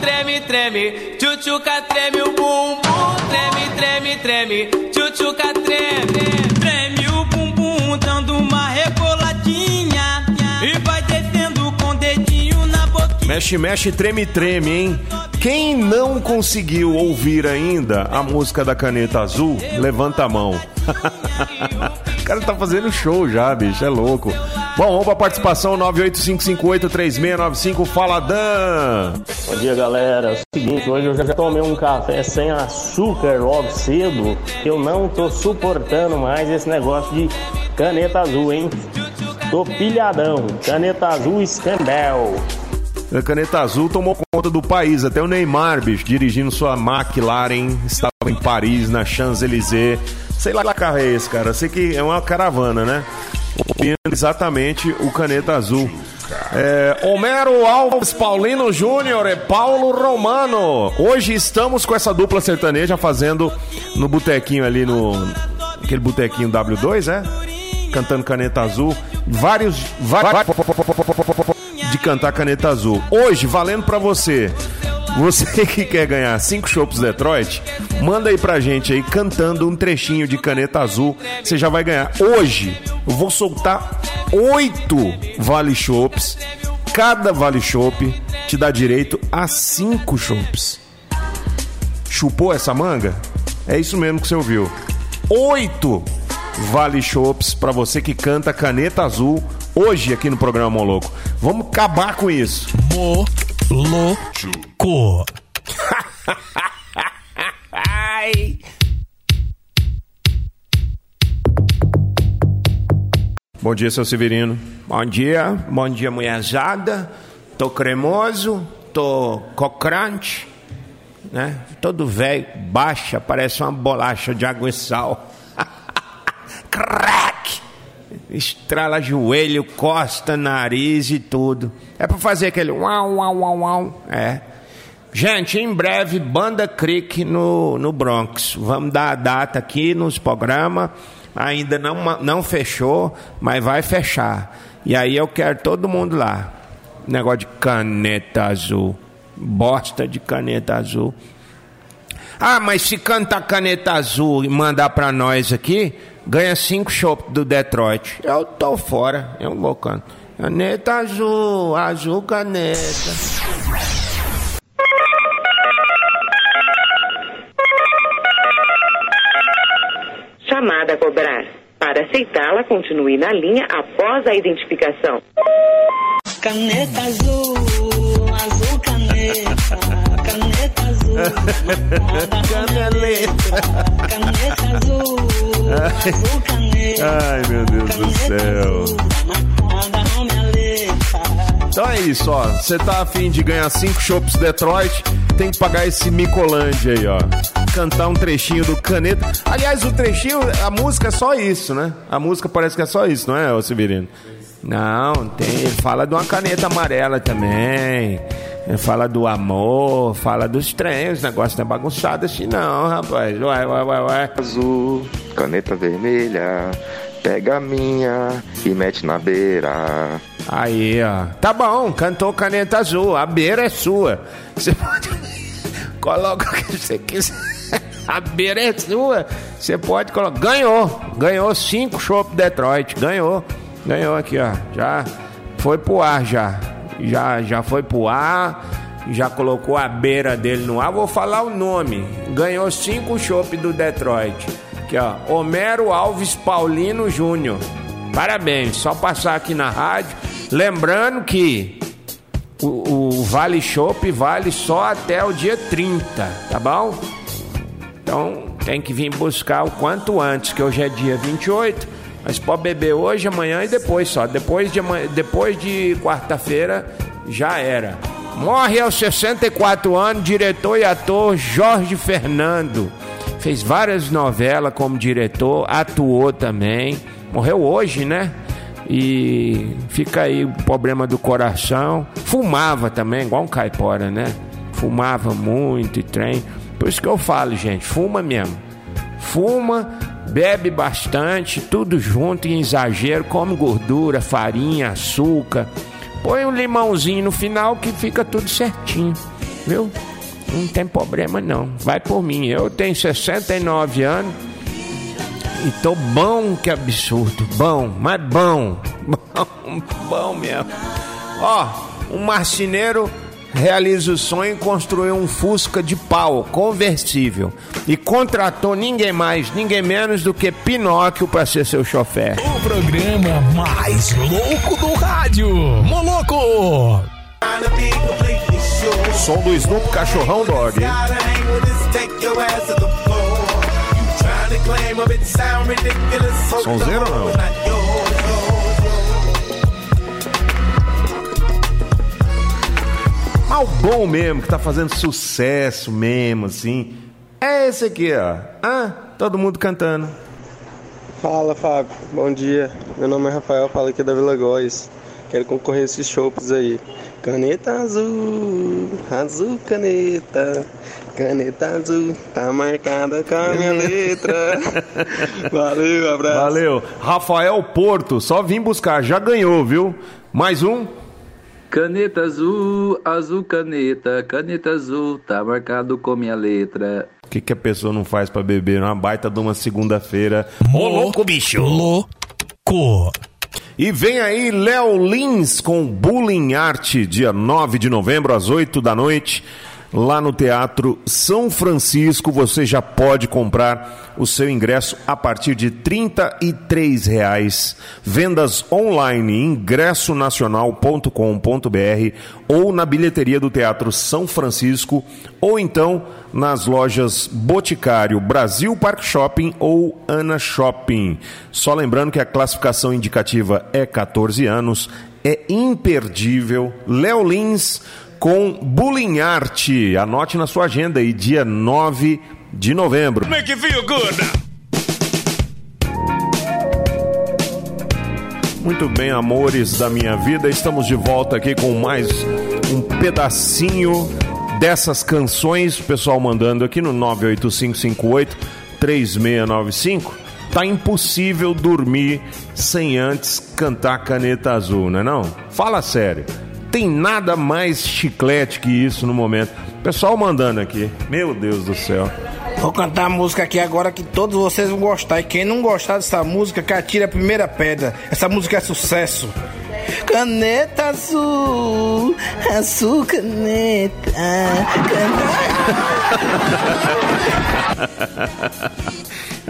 treme, treme, tchutchuca treme o bumbum, treme, treme, treme, tchutchuca treme. Treme o bumbum, dando uma reboladinha e vai descendo com o dedinho na boquinha. Mexe, mexe, treme, treme, hein? Quem não conseguiu ouvir ainda a música da caneta azul, levanta a mão. o cara tá fazendo show já, bicho, é louco. Bom, vamos pra participação 985583695. Fala, Dan! Bom dia, galera. É o seguinte, hoje eu já tomei um café sem açúcar logo cedo. Eu não tô suportando mais esse negócio de caneta azul, hein? Tô pilhadão. Caneta azul Scandal. A caneta azul tomou conta do país. Até o Neymar, bicho, dirigindo sua McLaren, estava em Paris, na Champs-Élysées. Sei lá que carro é esse, cara. Sei que é uma caravana, né? Exatamente o caneta azul. É, Homero Alves Paulino Júnior e Paulo Romano. Hoje estamos com essa dupla sertaneja fazendo no botequinho ali no. Aquele botequinho W2, é? Cantando caneta azul. Vários. vários de cantar caneta azul. Hoje, valendo pra você. Você que quer ganhar 5 chopps Detroit, manda aí pra gente aí cantando um trechinho de caneta azul. Você já vai ganhar. Hoje eu vou soltar 8 Vale Chopps. Cada Vale Chopp te dá direito a 5 chopps. Chupou essa manga? É isso mesmo que você ouviu. 8 Vale Chopps pra você que canta caneta azul hoje aqui no programa Moloco. Vamos acabar com isso. Moloco. Ai. Bom dia, seu Severino. Bom dia, bom dia, mulherzada. Tô cremoso, tô cocrante, né? Todo velho, baixa, parece uma bolacha de água e sal. Estrala joelho, costa, nariz e tudo. É pra fazer aquele uau, uau, uau, uau. É. Gente, em breve, Banda Creek no, no Bronx. Vamos dar a data aqui nos programas. Ainda não, não fechou, mas vai fechar. E aí eu quero todo mundo lá. Negócio de caneta azul. Bosta de caneta azul. Ah, mas se cantar caneta azul e mandar pra nós aqui, ganha cinco chopp do Detroit. Eu tô fora, eu vou cantar. Caneta azul, azul caneta. Chamada a cobrar. Para aceitá-la, continue na linha após a identificação. Caneta azul, azul caneta, caneta azul. Caneleta. Caneta caneta. Ai, meu Deus do céu. Então é isso, ó. Você tá afim de ganhar 5 chopps Detroit, tem que pagar esse Micolândia aí, ó. Cantar um trechinho do Caneta. Aliás, o trechinho, a música é só isso, né? A música parece que é só isso, não é, ô Severino? Não, tem. Fala de uma caneta amarela também. Fala do amor, fala dos trens. O negócio não é bagunçado assim, não, rapaz. Ué, ué, ué, ué. azul, caneta vermelha, pega a minha e mete na beira. Aí, ó. Tá bom, cantou caneta azul. A beira é sua. Você pode. Coloca o que você quiser. A beira é sua. Você pode colocar. Ganhou. Ganhou cinco chopp Detroit. Ganhou. Ganhou aqui, ó. Já foi pro ar já. Já, já foi pro ar. Já colocou a beira dele no ar. Vou falar o nome. Ganhou cinco chopp do Detroit. Aqui, ó. Homero Alves Paulino Júnior. Parabéns. Só passar aqui na rádio. Lembrando que o, o Vale Chopp vale só até o dia 30, tá bom? Então tem que vir buscar o quanto antes, que hoje é dia 28. Mas pode beber hoje, amanhã e depois só. Depois de, depois de quarta-feira já era. Morre aos 64 anos, diretor e ator Jorge Fernando. Fez várias novelas como diretor, atuou também. Morreu hoje, né? E fica aí o problema do coração. Fumava também, igual um caipora, né? Fumava muito e trem. Por isso que eu falo, gente, fuma mesmo. Fuma, bebe bastante, tudo junto em exagero, come gordura, farinha, açúcar. Põe um limãozinho no final que fica tudo certinho. viu? Não tem problema não. Vai por mim. Eu tenho 69 anos e tô bom que absurdo. Bom, mas bom. Bom, bom mesmo. Ó, um marceneiro realiza o sonho e construiu um Fusca de pau conversível e contratou ninguém mais, ninguém menos do que Pinóquio para ser seu chofer. O programa mais louco do rádio. Moloco! Som do Snoop Cachorrão Dog. hein? Sonzeiro ou não? Mas o bom mesmo, que tá fazendo sucesso mesmo, assim, é esse aqui, ó. Ah, todo mundo cantando. Fala Fábio, bom dia. Meu nome é Rafael, falo aqui da Vila Góis. Quero concorrer a esses chopps aí. Caneta azul, azul caneta, caneta azul, tá marcada com a minha letra. Valeu, abraço. Valeu. Rafael Porto, só vim buscar, já ganhou, viu? Mais um? Caneta azul, azul caneta, caneta azul, tá marcado com minha letra. O que, que a pessoa não faz pra beber numa baita de uma segunda-feira? Ô, louco, bicho! Louco! E vem aí Léo Lins com Bullying Art, dia 9 de novembro, às 8 da noite, lá no Teatro São Francisco. Você já pode comprar o seu ingresso a partir de 33 reais. Vendas online, ingressonacional.com.br ou na bilheteria do Teatro São Francisco ou então nas lojas Boticário, Brasil Park Shopping ou Ana Shopping. Só lembrando que a classificação indicativa é 14 anos, é imperdível. Léo Lins com Bullying Art. Anote na sua agenda aí, dia 9 de novembro. Make you feel good! Muito bem, amores da minha vida, estamos de volta aqui com mais um pedacinho dessas canções. O pessoal mandando aqui no 98558 3695. Tá impossível dormir sem antes cantar Caneta Azul, não é não? Fala sério. Tem nada mais chiclete que isso no momento. Pessoal mandando aqui. Meu Deus do céu. Vou cantar a música aqui agora que todos vocês vão gostar. E quem não gostar dessa música, que atire a primeira pedra. Essa música é sucesso. Caneta azul, azul caneta.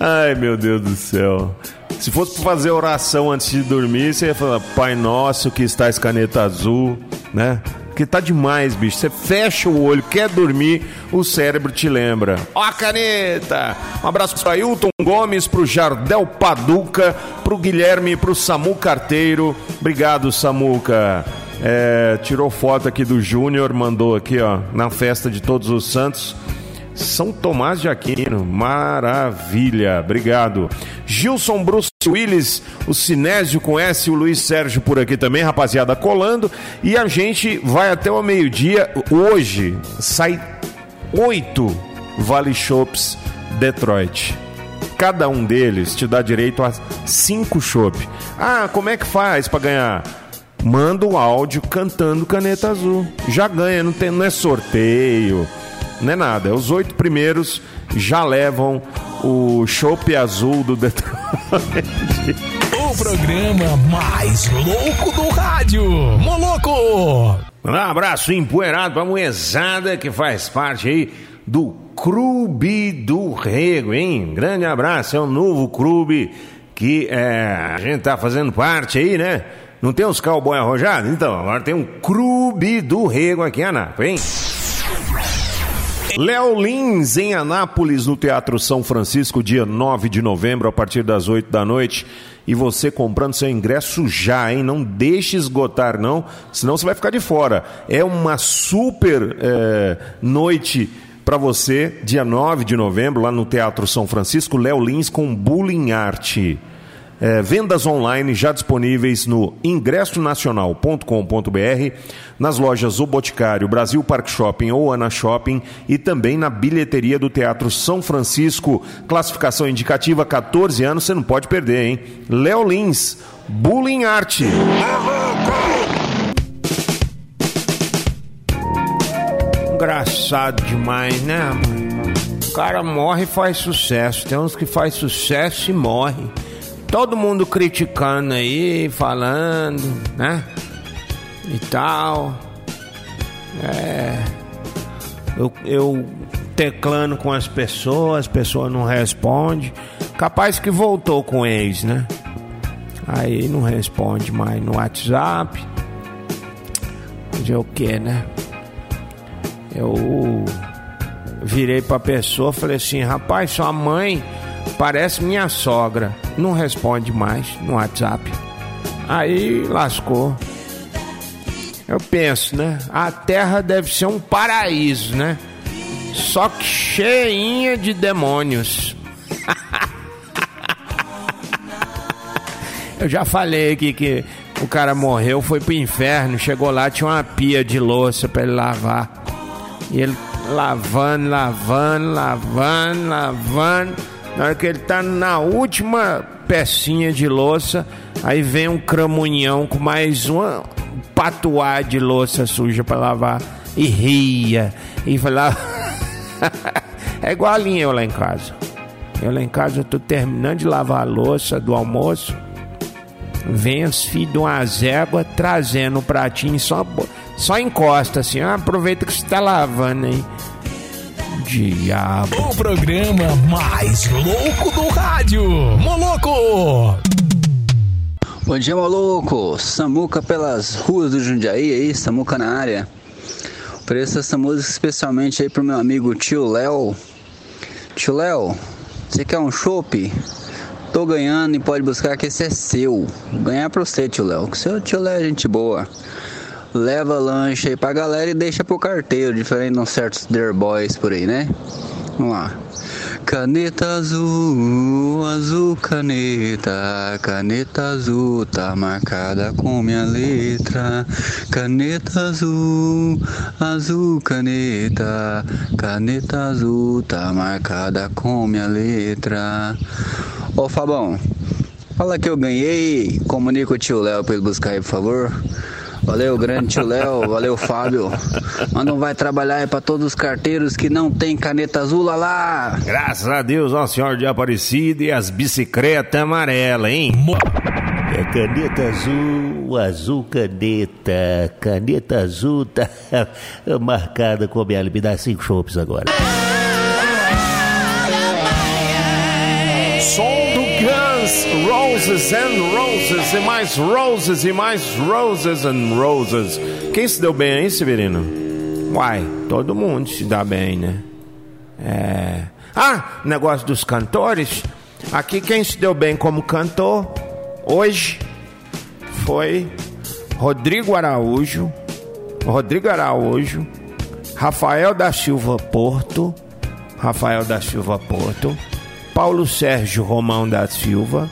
Ai, meu Deus do céu. Se fosse pra fazer oração antes de dormir, você ia falar, Pai Nosso que estás caneta azul, né? Porque tá demais, bicho. Você fecha o olho, quer dormir, o cérebro te lembra. Ó a caneta! Um abraço pro Ailton Gomes, pro Jardel Paduca, pro Guilherme, pro Samu Carteiro. Obrigado, Samuca. É, tirou foto aqui do Júnior, mandou aqui, ó, na festa de Todos os Santos. São Tomás de Aquino, maravilha, obrigado. Gilson Bruce Willis, o Sinésio com S, o Luiz Sérgio por aqui também, rapaziada, colando. E a gente vai até o meio-dia. Hoje sai oito Vale Shops Detroit. Cada um deles te dá direito a cinco chopp. Ah, como é que faz para ganhar? Manda o áudio cantando Caneta Azul. Já ganha, não, tem, não é sorteio não é nada. Os oito primeiros já levam o chopp azul do Detroit. O programa mais louco do rádio. Moloco! Um abraço empoeirado pra moezada que faz parte aí do Clube do Rego, hein? Grande abraço, é um novo clube que é, a gente tá fazendo parte aí, né? Não tem uns cowboy arrojados? Então, agora tem um Clube do Rego aqui em Anápolis, hein? Léo Lins, em Anápolis, no Teatro São Francisco, dia 9 de novembro, a partir das 8 da noite. E você comprando seu ingresso já, hein? Não deixe esgotar, não, senão você vai ficar de fora. É uma super é, noite para você, dia 9 de novembro, lá no Teatro São Francisco, Léo Lins com Bullying Art. É, vendas online já disponíveis no ingressonacional.com.br, nas lojas O Boticário, Brasil Park Shopping ou Ana Shopping e também na bilheteria do Teatro São Francisco. Classificação indicativa 14 anos, você não pode perder, hein? Léo Lins, Bullying Art. engraçado demais, né? O cara morre e faz sucesso. Tem uns que faz sucesso e morre. Todo mundo criticando aí, falando, né? E tal. É. Eu, eu teclando com as pessoas, as pessoas não respondem. Capaz que voltou com ex, né? Aí não responde mais no WhatsApp. Fazer o que, né? Eu virei pra pessoa falei assim: rapaz, sua mãe parece minha sogra. Não responde mais no WhatsApp. Aí lascou. Eu penso, né? A terra deve ser um paraíso, né? Só que cheinha de demônios. Eu já falei aqui que o cara morreu, foi pro inferno, chegou lá, tinha uma pia de louça para ele lavar. E ele lavando, lavando, lavando, lavando. Na hora que ele tá na última pecinha de louça, aí vem um cramunhão com mais uma patuá de louça suja para lavar. E ria. E falava. é igualinho eu lá em casa. Eu lá em casa eu tô terminando de lavar a louça do almoço. Vem os filhos de uma zégua trazendo o pratinho só, só encosta assim. Ah, aproveita que você tá lavando aí. Diabo. O programa mais louco do rádio. Moloco! Bom dia, maluco! Samuca pelas ruas do Jundiaí aí, Samuca na área. Ofereço essa música especialmente aí pro meu amigo tio Léo. Tio Léo, você quer um chopp? Tô ganhando e pode buscar que esse é seu. Ganhar pra você, tio Léo. Que seu tio Léo é gente boa. Leva lanche aí pra galera e deixa pro carteiro, diferente de uns certos Der Boys por aí, né? Vamos lá. Caneta azul, azul caneta, caneta azul tá marcada com minha letra. Caneta azul, azul caneta, caneta azul tá marcada com minha letra. Ô Fabão, fala que eu ganhei, comunica o tio Léo pra ele buscar aí, por favor. Valeu, grande tio Léo. Valeu, Fábio. Manda um vai trabalhar aí pra todos os carteiros que não tem caneta azul lá lá. Graças a Deus, Nossa Senhora de Aparecida e as bicicletas amarelas, hein? É caneta azul, azul caneta. Caneta azul tá marcada com a minha. Me dá cinco chopes agora. Guns, Roses and Roses, e mais Roses, e mais Roses and Roses. Quem se deu bem aí, Severino? Uai, todo mundo se dá bem, né? É. Ah, negócio dos cantores. Aqui quem se deu bem como cantor hoje foi Rodrigo Araújo, Rodrigo Araújo, Rafael da Silva Porto, Rafael da Silva Porto, Paulo Sérgio Romão da Silva,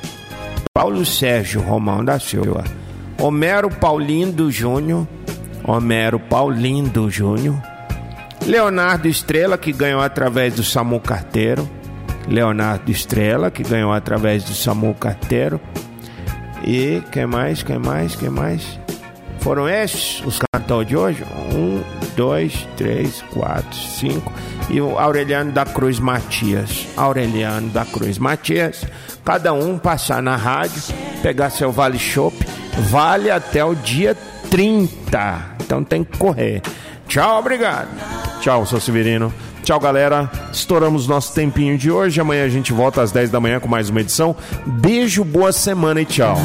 Paulo Sérgio Romão da Silva, Homero Paulindo Júnior, Homero Paulindo Júnior, Leonardo Estrela, que ganhou através do Samu Carteiro, Leonardo Estrela, que ganhou através do Samu Carteiro, e quem mais, quem mais, quem mais? Foram esses os cantores de hoje? Um, dois, três, quatro, cinco. E o Aureliano da Cruz Matias. Aureliano da Cruz Matias. Cada um passar na rádio, pegar seu Vale Shop. Vale até o dia 30. Então tem que correr. Tchau, obrigado. Tchau, seu Severino. Tchau, galera. Estouramos nosso tempinho de hoje. Amanhã a gente volta às 10 da manhã com mais uma edição. Beijo, boa semana e tchau.